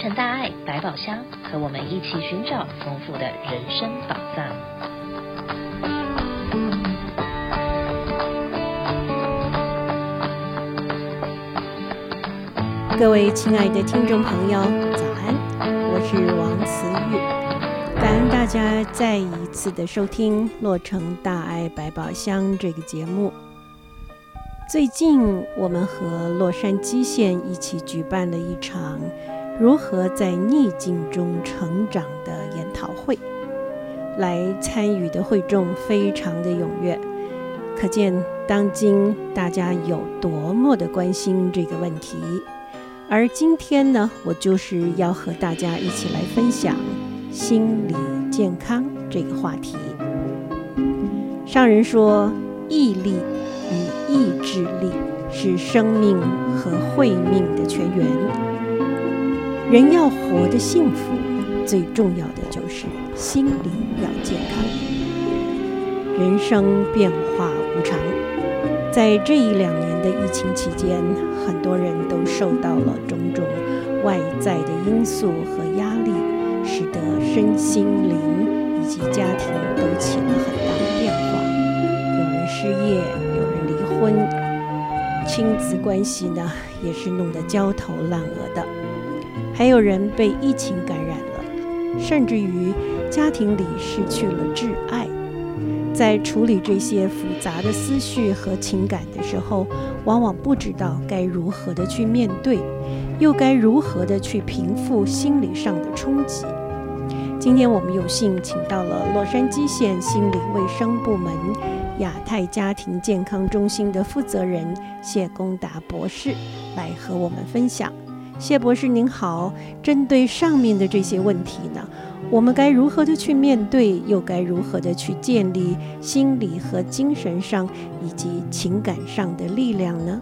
成大爱百宝箱，和我们一起寻找丰富的人生宝藏。各位亲爱的听众朋友，早安！我是王慈玉，感恩大家再一次的收听《洛城大爱百宝箱》这个节目。最近，我们和洛杉矶县一起举办了一场如何在逆境中成长的研讨会，来参与的会众非常的踊跃，可见当今大家有多么的关心这个问题。而今天呢，我就是要和大家一起来分享心理健康这个话题。上人说，毅力。与意志力是生命和慧命的泉源。人要活得幸福，最重要的就是心理要健康。人生变化无常，在这一两年的疫情期间，很多人都受到了种种外在的因素和压力，使得身心灵以及家庭都起了很大的变化。有人失业。有人离婚亲子关系呢，也是弄得焦头烂额的，还有人被疫情感染了，甚至于家庭里失去了挚爱。在处理这些复杂的思绪和情感的时候，往往不知道该如何的去面对，又该如何的去平复心理上的冲击。今天我们有幸请到了洛杉矶县心理卫生部门。亚太家庭健康中心的负责人谢功达博士来和我们分享。谢博士您好，针对上面的这些问题呢，我们该如何的去面对，又该如何的去建立心理和精神上以及情感上的力量呢？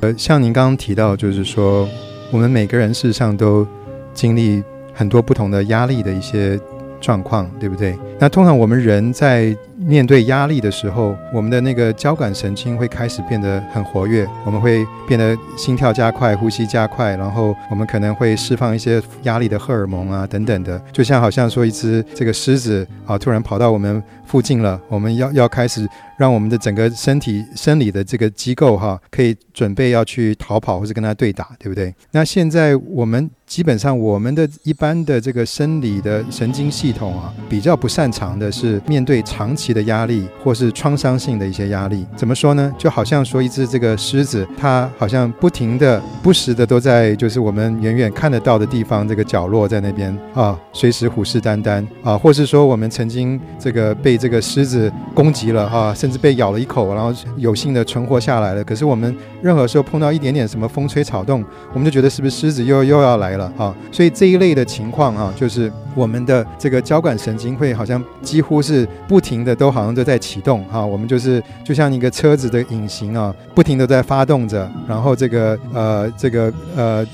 呃，像您刚刚提到，就是说我们每个人事实上都经历很多不同的压力的一些状况，对不对？那通常我们人在面对压力的时候，我们的那个交感神经会开始变得很活跃，我们会变得心跳加快、呼吸加快，然后我们可能会释放一些压力的荷尔蒙啊等等的，就像好像说一只这个狮子啊突然跑到我们附近了，我们要要开始让我们的整个身体生理的这个机构哈、可以准备要去逃跑或者跟它对打，对不对？那现在我们基本上我们的一般的这个生理的神经系统啊比较不擅长的是面对长期的压力或是创伤性的一些压力，怎么说呢？就好像说一只这个狮子，它好像不停的、不时的都在就是我们远远看得到的地方这个角落在那边啊，随时虎视眈眈啊，或是说我们曾经这个被这个狮子攻击了啊，甚至被咬了一口，然后有幸的存活下来了。可是我们任何时候碰到一点点什么风吹草动，我们就觉得是不是狮子又又要来了啊？所以这一类的情况啊，就是我们的这个交感神经会好像几乎是不停的。都好像都在启动哈，我们就是就像一个车子的引擎啊，不停的在发动着，然后这个呃这个呃，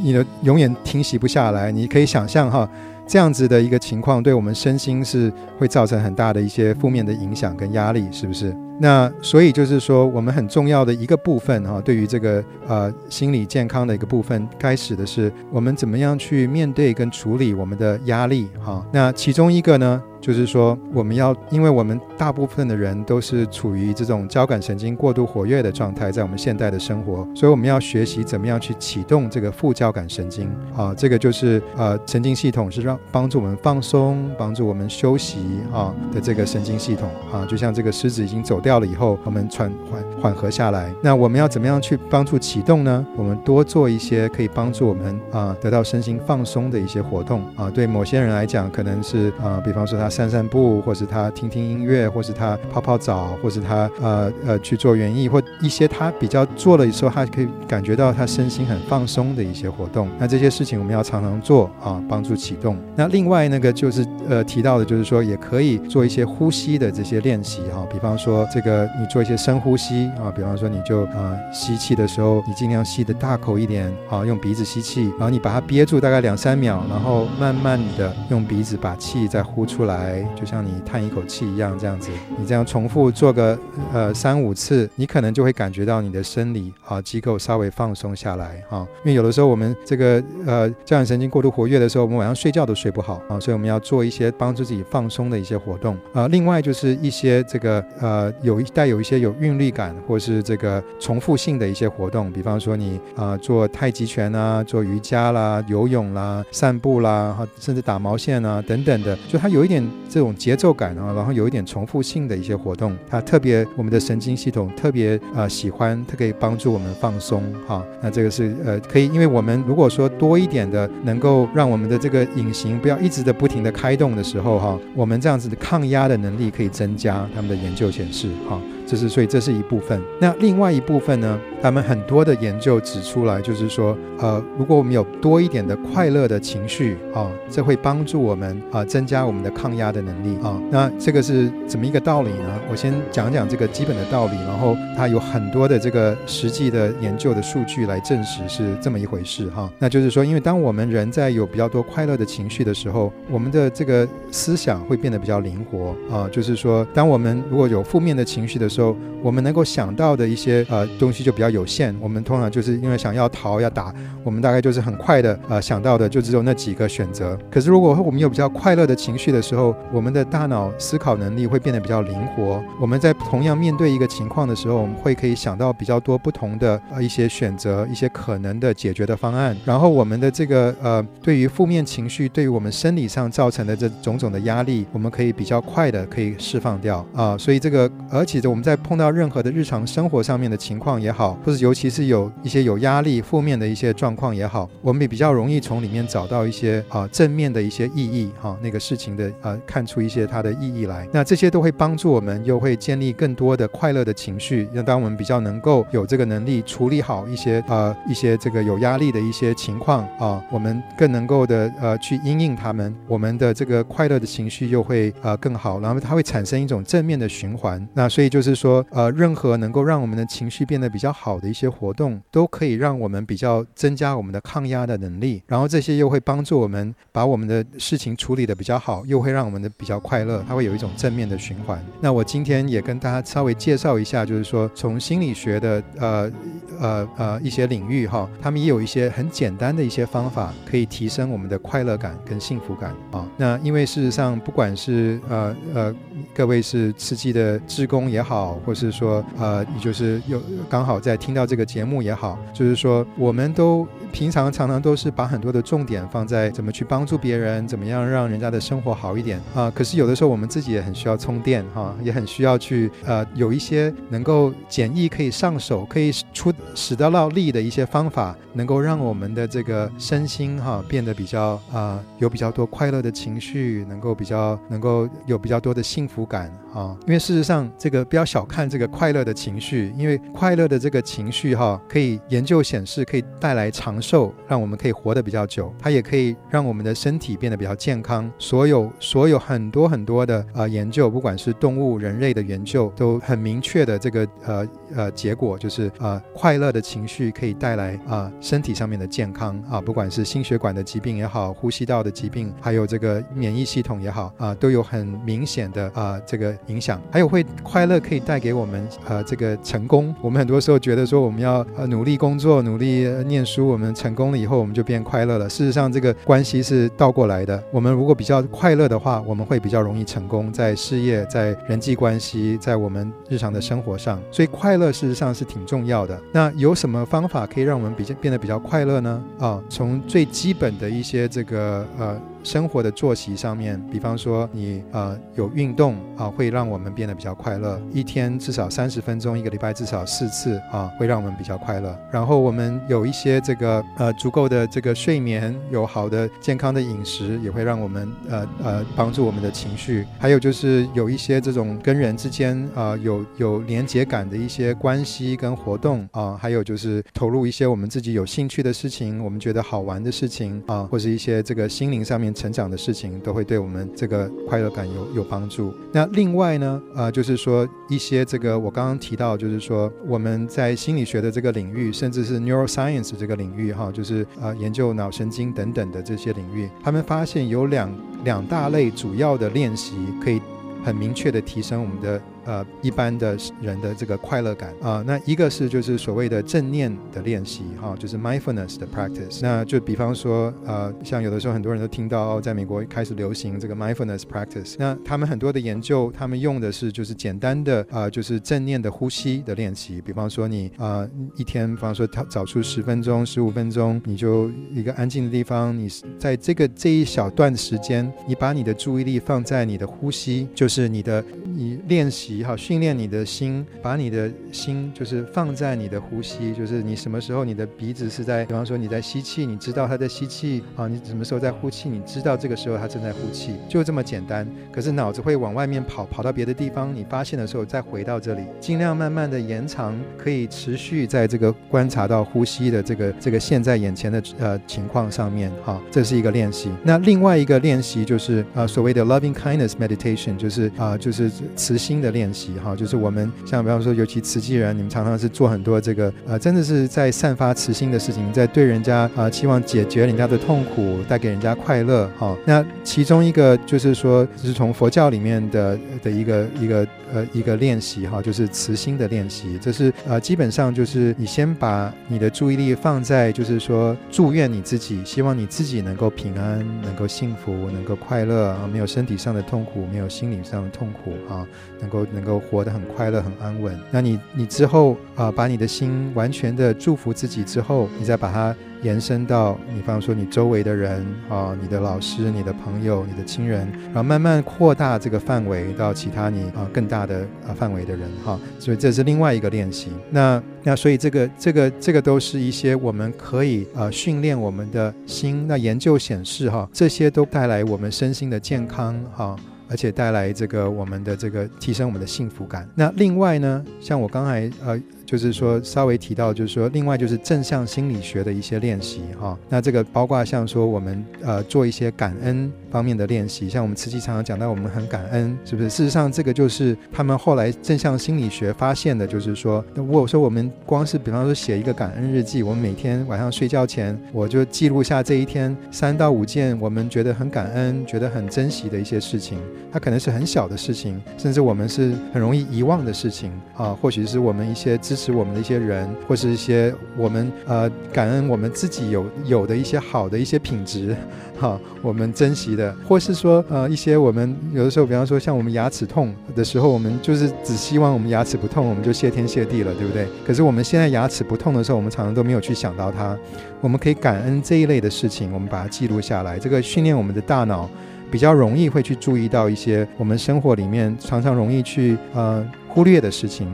你的永远停息不下来。你可以想象哈，这样子的一个情况，对我们身心是会造成很大的一些负面的影响跟压力，是不是？那所以就是说，我们很重要的一个部分哈，对于这个呃心理健康的一个部分，开始的是我们怎么样去面对跟处理我们的压力哈。那其中一个呢，就是说，我们要，因为我们大部分的人都是处于这种交感神经过度活跃的状态，在我们现代的生活，所以我们要学习怎么样去启动这个副交感神经啊，这个就是呃神经系统是让帮助我们放松、帮助我们休息啊的这个神经系统啊，就像这个狮子已经走掉了以后，我们传缓缓和下来。那我们要怎么样去帮助启动呢？我们多做一些可以帮助我们啊得到身心放松的一些活动啊。对某些人来讲，可能是啊，比方说他。散散步，或是他听听音乐，或是他泡泡澡，或是他呃呃去做园艺，或一些他比较做了时候，他可以感觉到他身心很放松的一些活动。那这些事情我们要常常做啊，帮助启动。那另外那个就是呃提到的，就是说也可以做一些呼吸的这些练习哈，比方说这个你做一些深呼吸啊，比方说你就啊吸气的时候，你尽量吸得大口一点啊，用鼻子吸气，然后你把它憋住大概两三秒，然后慢慢的用鼻子把气再呼出来。来，就像你叹一口气一样，这样子，你这样重复做个呃三五次，你可能就会感觉到你的生理啊机构稍微放松下来啊。因为有的时候我们这个呃交感神经过度活跃的时候，我们晚上睡觉都睡不好啊，所以我们要做一些帮助自己放松的一些活动啊。另外就是一些这个呃有带有一些有韵律感或是这个重复性的一些活动，比方说你啊做太极拳啊，做瑜伽啦、游泳啦、散步啦，甚至打毛线啊等等的，就它有一点这种节奏感啊，然后有一点重复性的一些活动，它特别我们的神经系统特别呃喜欢，它可以帮助我们放松哈。那这个是呃可以，因为我们如果说多一点的能够让我们的这个引擎不要一直的不停的开动的时候哈，我们这样子的抗压的能力可以增加。他们的研究显示哈。这是所以这是一部分。那另外一部分呢？他们很多的研究指出来，就是说，呃，如果我们有多一点的快乐的情绪啊，这会帮助我们啊，增加我们的抗压的能力啊。那这个是怎么一个道理呢？我先讲讲这个基本的道理，然后它有很多的这个实际的研究的数据来证实是这么一回事哈。那就是说，因为当我们人在有比较多快乐的情绪的时候，我们的这个思想会变得比较灵活啊。就是说，当我们如果有负面的情绪的时候，时候，我们能够想到的一些呃东西就比较有限。我们通常就是因为想要逃要打，我们大概就是很快的呃想到的就只有那几个选择。可是如果我们有比较快乐的情绪的时候，我们的大脑思考能力会变得比较灵活。我们在同样面对一个情况的时候，我们会可以想到比较多不同的呃一些选择，一些可能的解决的方案。然后我们的这个呃对于负面情绪对于我们生理上造成的这种种的压力，我们可以比较快的可以释放掉啊。所以这个而且我们。在碰到任何的日常生活上面的情况也好，或者尤其是有一些有压力、负面的一些状况也好，我们也比较容易从里面找到一些啊正面的一些意义哈、啊，那个事情的呃看出一些它的意义来。那这些都会帮助我们，又会建立更多的快乐的情绪。那当我们比较能够有这个能力处理好一些呃一些这个有压力的一些情况啊，我们更能够的呃去因应他们，我们的这个快乐的情绪又会呃更好，然后它会产生一种正面的循环。那所以就是。说呃，任何能够让我们的情绪变得比较好的一些活动，都可以让我们比较增加我们的抗压的能力。然后这些又会帮助我们把我们的事情处理的比较好，又会让我们的比较快乐。它会有一种正面的循环。那我今天也跟大家稍微介绍一下，就是说从心理学的呃呃呃一些领域哈，他们也有一些很简单的一些方法，可以提升我们的快乐感跟幸福感啊。那因为事实上，不管是呃呃各位是刺激的职工也好，或是说，呃，你就是有刚好在听到这个节目也好，就是说，我们都平常常常都是把很多的重点放在怎么去帮助别人，怎么样让人家的生活好一点啊。可是有的时候我们自己也很需要充电哈，也很需要去呃有一些能够简易可以上手、可以出使得到力的一些方法，能够让我们的这个身心哈变得比较啊有比较多快乐的情绪，能够比较能够有比较多的幸福感啊。因为事实上这个不要小。看这个快乐的情绪，因为快乐的这个情绪哈，可以研究显示可以带来长寿，让我们可以活得比较久。它也可以让我们的身体变得比较健康。所有所有很多很多的呃研究，不管是动物、人类的研究，都很明确的这个呃呃结果，就是呃快乐的情绪可以带来啊、身体上面的健康啊，不管是心血管的疾病也好，呼吸道的疾病，还有这个免疫系统也好啊，都有很明显的啊、这个影响。还有会快乐可以带给我们呃这个成功，我们很多时候觉得说我们要呃努力工作、努力念书，我们成功了以后我们就变快乐了。事实上，这个关系是倒过来的。我们如果比较快乐的话，我们会比较容易成功，在事业、在人际关系、在我们日常的生活上。所以快乐事实上是挺重要的。那有什么方法可以让我们比较变得比较快乐呢？啊，从最基本的一些这个呃。生活的作息上面，比方说你呃有运动啊，会让我们变得比较快乐。一天至少三十分钟，一个礼拜至少四次啊，会让我们比较快乐。然后我们有一些这个呃足够的这个睡眠，有好的健康的饮食，也会让我们呃呃帮助我们的情绪。还有就是有一些这种跟人之间啊、有有连结感的一些关系跟活动啊，还有就是投入一些我们自己有兴趣的事情，我们觉得好玩的事情啊，或是一些这个心灵上面。成长的事情，都会对我们这个快乐感有有帮助。那另外呢，呃，就是说一些这个我刚刚提到，就是说我们在心理学的这个领域，甚至是 neuroscience 这个领域，哈，就是呃研究脑神经等等的这些领域，他们发现有两两大类主要的练习可以很明确的提升我们的。呃，一般的人的这个快乐感啊、那一个是就是所谓的正念的练习哈、就是 mindfulness 的 practice。那就比方说，呃，像有的时候很多人都听到，哦，在美国开始流行这个 mindfulness practice。那他们很多的研究，他们用的是就是简单的啊、就是正念的呼吸的练习。比方说你啊、一天，比方说他找出十分钟、十五分钟，你就一个安静的地方，你在这个这一小段时间，你把你的注意力放在你的呼吸，就是你的你练习。好，训练你的心，把你的心就是放在你的呼吸，就是你什么时候你的鼻子是在，比方说你在吸气，你知道它在吸气啊，你什么时候在呼气，你知道这个时候它正在呼气，就这么简单。可是脑子会往外面跑，跑到别的地方，你发现的时候再回到这里，尽量慢慢的延长，可以持续在这个观察到呼吸的这个这个现在眼前的呃情况上面，哈，这是一个练习。那另外一个练习就是啊所谓的 loving kindness meditation，就是啊就是慈心的练练习。哈，就是我们像比方说，尤其慈济人，你们常常是做很多这个呃，真的是在散发慈心的事情，在对人家啊、期望解决人家的痛苦，带给人家快乐哈。那其中一个就是说，就是从佛教里面的的一个一个呃一个练习哈，就是慈心的练习。这是呃，基本上就是你先把你的注意力放在，就是说祝愿你自己，希望你自己能够平安，能够幸福，能够快乐啊，没有身体上的痛苦，没有心理上的痛苦啊，能够。能够活得很快乐、很安稳。那你，你之后啊、把你的心完全的祝福自己之后，你再把它延伸到你，比方说你周围的人啊、你的老师、你的朋友、你的亲人，然后慢慢扩大这个范围到其他你啊、更大的啊范围的人哈、所以这是另外一个练习。那那所以这个这个这个都是一些我们可以啊、呃、训练我们的心。那研究显示哈、这些都带来我们身心的健康哈。而且带来这个我们的这个提升我们的幸福感。那另外呢，像我刚才呃。就是说，稍微提到，就是说，另外就是正向心理学的一些练习哈。那这个包括像说我们呃做一些感恩方面的练习，像我们慈济常常讲到我们很感恩，是不是？事实上，这个就是他们后来正向心理学发现的，就是说，如果说我们光是比方说写一个感恩日记，我们每天晚上睡觉前，我就记录下这一天三到五件我们觉得很感恩、觉得很珍惜的一些事情。它可能是很小的事情，甚至我们是很容易遗忘的事情啊，或许是我们一些支持我们的一些人，或是一些我们呃感恩我们自己有有的一些好的一些品质，哈，我们珍惜的，或是说呃一些我们有的时候，比方说像我们牙齿痛的时候，我们就是只希望我们牙齿不痛，我们就谢天谢地了，对不对？可是我们现在牙齿不痛的时候，我们常常都没有去想到它。我们可以感恩这一类的事情，我们把它记录下来，这个训练我们的大脑，比较容易会去注意到一些我们生活里面常常容易去呃忽略的事情。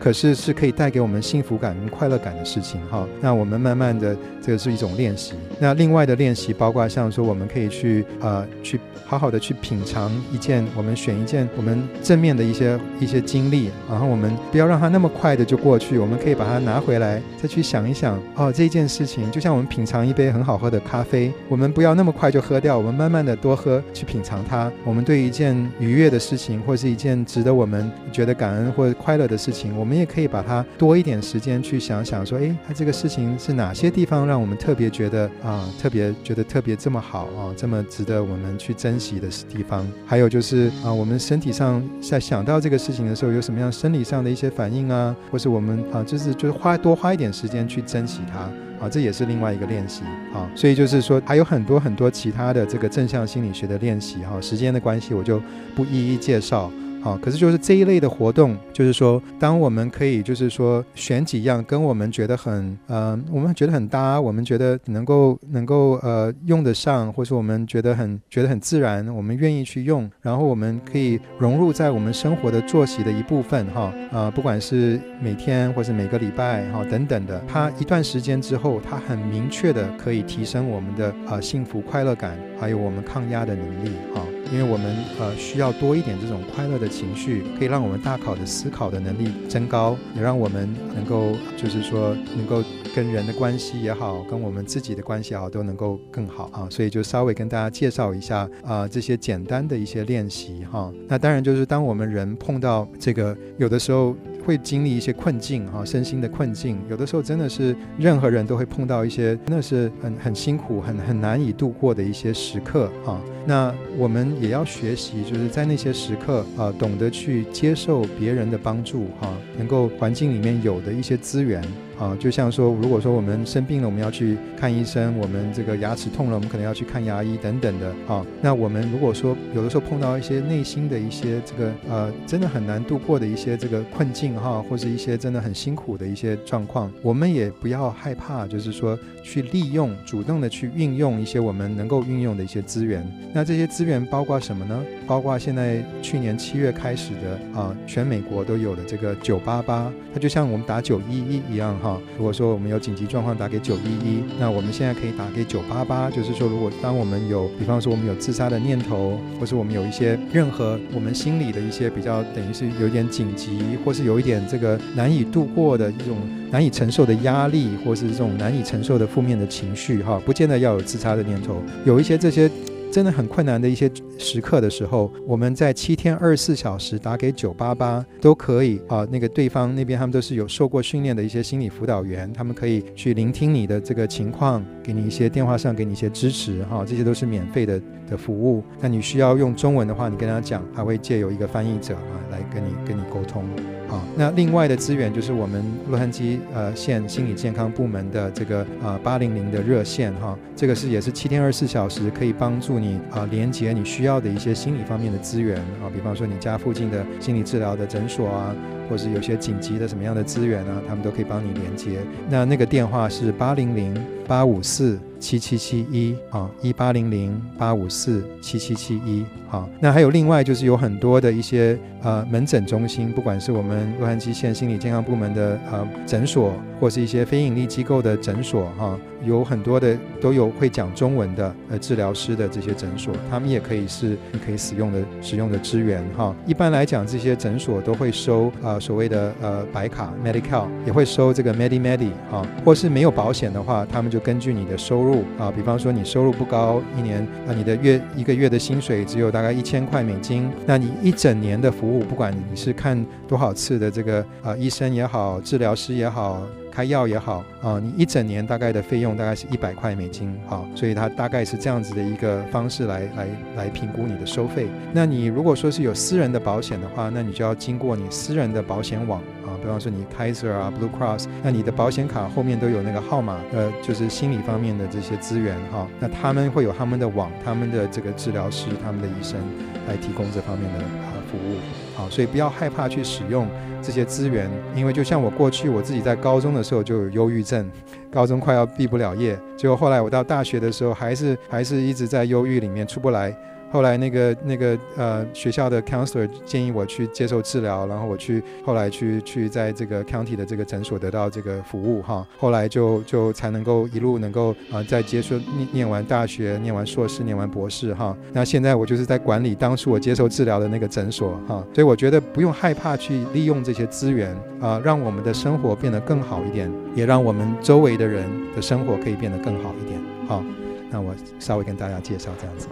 可是是可以带给我们幸福感跟快乐感的事情哈。那我们慢慢的，这个是一种练习。那另外的练习包括像说，我们可以去呃去好好的去品尝一件，我们选一件我们正面的一些一些经历，然后我们不要让它那么快的就过去，我们可以把它拿回来，再去想一想哦，这件事情就像我们品尝一杯很好喝的咖啡，我们不要那么快就喝掉，我们慢慢的多喝，去品尝它。我们对一件愉悦的事情，或是一件值得我们觉得感恩或者快乐的事情，我们。我们也可以把它多一点时间去想想，说，诶，它这个事情是哪些地方让我们特别觉得啊，特别觉得特别这么好啊，这么值得我们去珍惜的地方。还有就是啊，我们身体上在想到这个事情的时候，有什么样生理上的一些反应啊，或是我们啊，就是就是花多花一点时间去珍惜它啊，这也是另外一个练习啊。所以就是说，还有很多很多其他的这个正向心理学的练习哈。时间的关系，我就不一一介绍。好，可是就是这一类的活动，就是说，当我们可以，就是说，选几样跟我们觉得很，呃，我们觉得很搭，我们觉得能够能够呃用得上，或是我们觉得很觉得很自然，我们愿意去用，然后我们可以融入在我们生活的作息的一部分，哈，啊，不管是每天或是每个礼拜，哈，等等的，它一段时间之后，它很明确的可以提升我们的呃幸福快乐感，还有我们抗压的能力，哈。因为我们呃需要多一点这种快乐的情绪，可以让我们大考的思考的能力增高，也让我们能够就是说能够跟人的关系也好，跟我们自己的关系也好，都能够更好啊。所以就稍微跟大家介绍一下啊这些简单的一些练习哈。那当然就是当我们人碰到这个有的时候。会经历一些困境哈，身心的困境，有的时候真的是任何人都会碰到一些，真的是很很辛苦、很很难以度过的一些时刻哈。那我们也要学习，就是在那些时刻啊，懂得去接受别人的帮助哈，能够环境里面有的一些资源。啊，就像说，如果说我们生病了，我们要去看医生；我们这个牙齿痛了，我们可能要去看牙医等等的。啊，那我们如果说有的时候碰到一些内心的一些这个呃，真的很难度过的一些这个困境哈，或是一些真的很辛苦的一些状况，我们也不要害怕，就是说去利用，主动的去运用一些我们能够运用的一些资源。那这些资源包括什么呢？包括现在去年七月开始的啊，全美国都有的这个九八八，它就像我们打九一一一样哈。如果说我们有紧急状况打给九一一，那我们现在可以打给九八八，就是说，如果当我们有，比方说我们有自杀的念头，或是我们有一些任何我们心里的一些比较等于是有一点紧急，或是有一点这个难以度过的一种难以承受的压力，或是这种难以承受的负面的情绪，哈，不见得要有自杀的念头，有一些这些。真的很困难的一些时刻的时候，我们在七天二十四小时打给九八八都可以啊。那个对方那边他们都是有受过训练的一些心理辅导员，他们可以去聆听你的这个情况，给你一些电话上给你一些支持哈，这些都是免费的的服务。那你需要用中文的话，你跟他讲，他会借由一个翻译者啊来跟你跟你沟通。好，那另外的资源就是我们洛杉矶呃县心理健康部门的这个呃八零零的热线哈，这个是也是七天二十四小时可以帮助你啊连接你需要的一些心理方面的资源啊，比方说你家附近的心理治疗的诊所啊，或是有些紧急的什么样的资源啊，他们都可以帮你连接。那那个电话是八零零八五四七七七一啊，一八零零八五四七七七一。啊，那还有另外就是有很多的一些呃门诊中心，不管是我们洛杉矶县心理健康部门的呃诊所，或是一些非营利机构的诊所哈，有很多的都有会讲中文的呃治疗师的这些诊所，他们也可以是你可以使用的使用的资源哈。一般来讲，这些诊所都会收呃所谓的呃白卡 Medi-Cal，也会收这个 Medi-Medi 哈，或是没有保险的话，他们就根据你的收入啊，比方说你收入不高，一年啊你的月一个月的薪水只有大。概一千块美金，那你一整年的服务，不管你是看多少次的这个啊医生也好，治疗师也好，开药也好啊，你一整年大概的费用大概是一百块美金，啊，所以它大概是这样子的一个方式来来来评估你的收费。那你如果说是有私人的保险的话，那你就要经过你私人的保险网啊。比方说你 Kaiser 啊，Blue Cross，那你的保险卡后面都有那个号码，呃，就是心理方面的这些资源哈。那他们会有他们的网，他们的这个治疗师，他们的医生来提供这方面的啊服务。好，所以不要害怕去使用这些资源，因为就像我过去我自己在高中的时候就有忧郁症，高中快要毕不了业，结果后来我到大学的时候还是还是一直在忧郁里面出不来。后来那个那个呃学校的 counselor 建议我去接受治疗，然后我去后来去去在这个 county 的这个诊所得到这个服务哈，后来就就才能够一路能够啊在接受念念完大学，念完硕士，念完博士哈。那现在我就是在管理当初我接受治疗的那个诊所哈，所以我觉得不用害怕去利用这些资源啊，让我们的生活变得更好一点，也让我们周围的人的生活可以变得更好一点。好，那我稍微跟大家介绍这样子。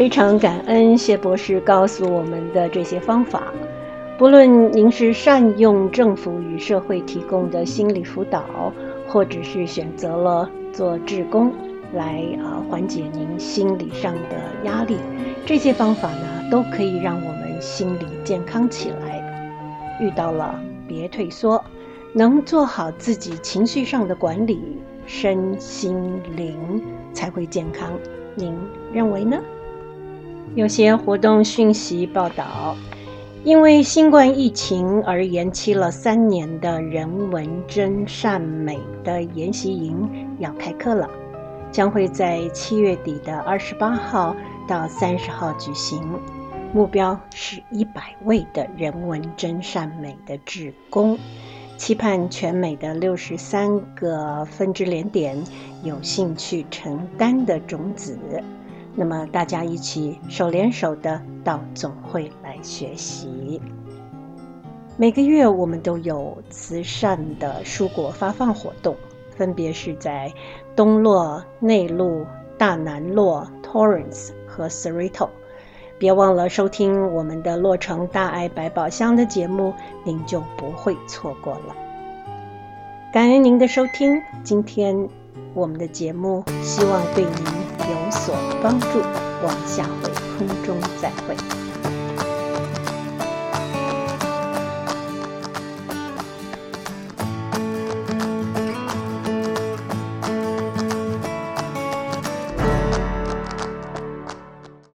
非常感恩谢博士告诉我们的这些方法。不论您是善用政府与社会提供的心理辅导，或者是选择了做志工来啊缓解您心理上的压力，这些方法呢都可以让我们心理健康起来。遇到了别退缩，能做好自己情绪上的管理，身心灵才会健康。您认为呢？有些活动讯息报道，因为新冠疫情而延期了三年的人文真善美的研习营要开课了，将会在七月底的二十八号到三十号举行，目标是一百位的人文真善美的志工，期盼全美的六十三个分支连点有兴趣承担的种子。那么大家一起手连手的到总会来学习。每个月我们都有慈善的蔬果发放活动，分别是在东洛、内陆、大南洛、Torrance 和 Cerritos。别忘了收听我们的洛城大爱百宝箱的节目，您就不会错过了。感恩您的收听，今天我们的节目希望对您有所帮助。我们下回空中再会。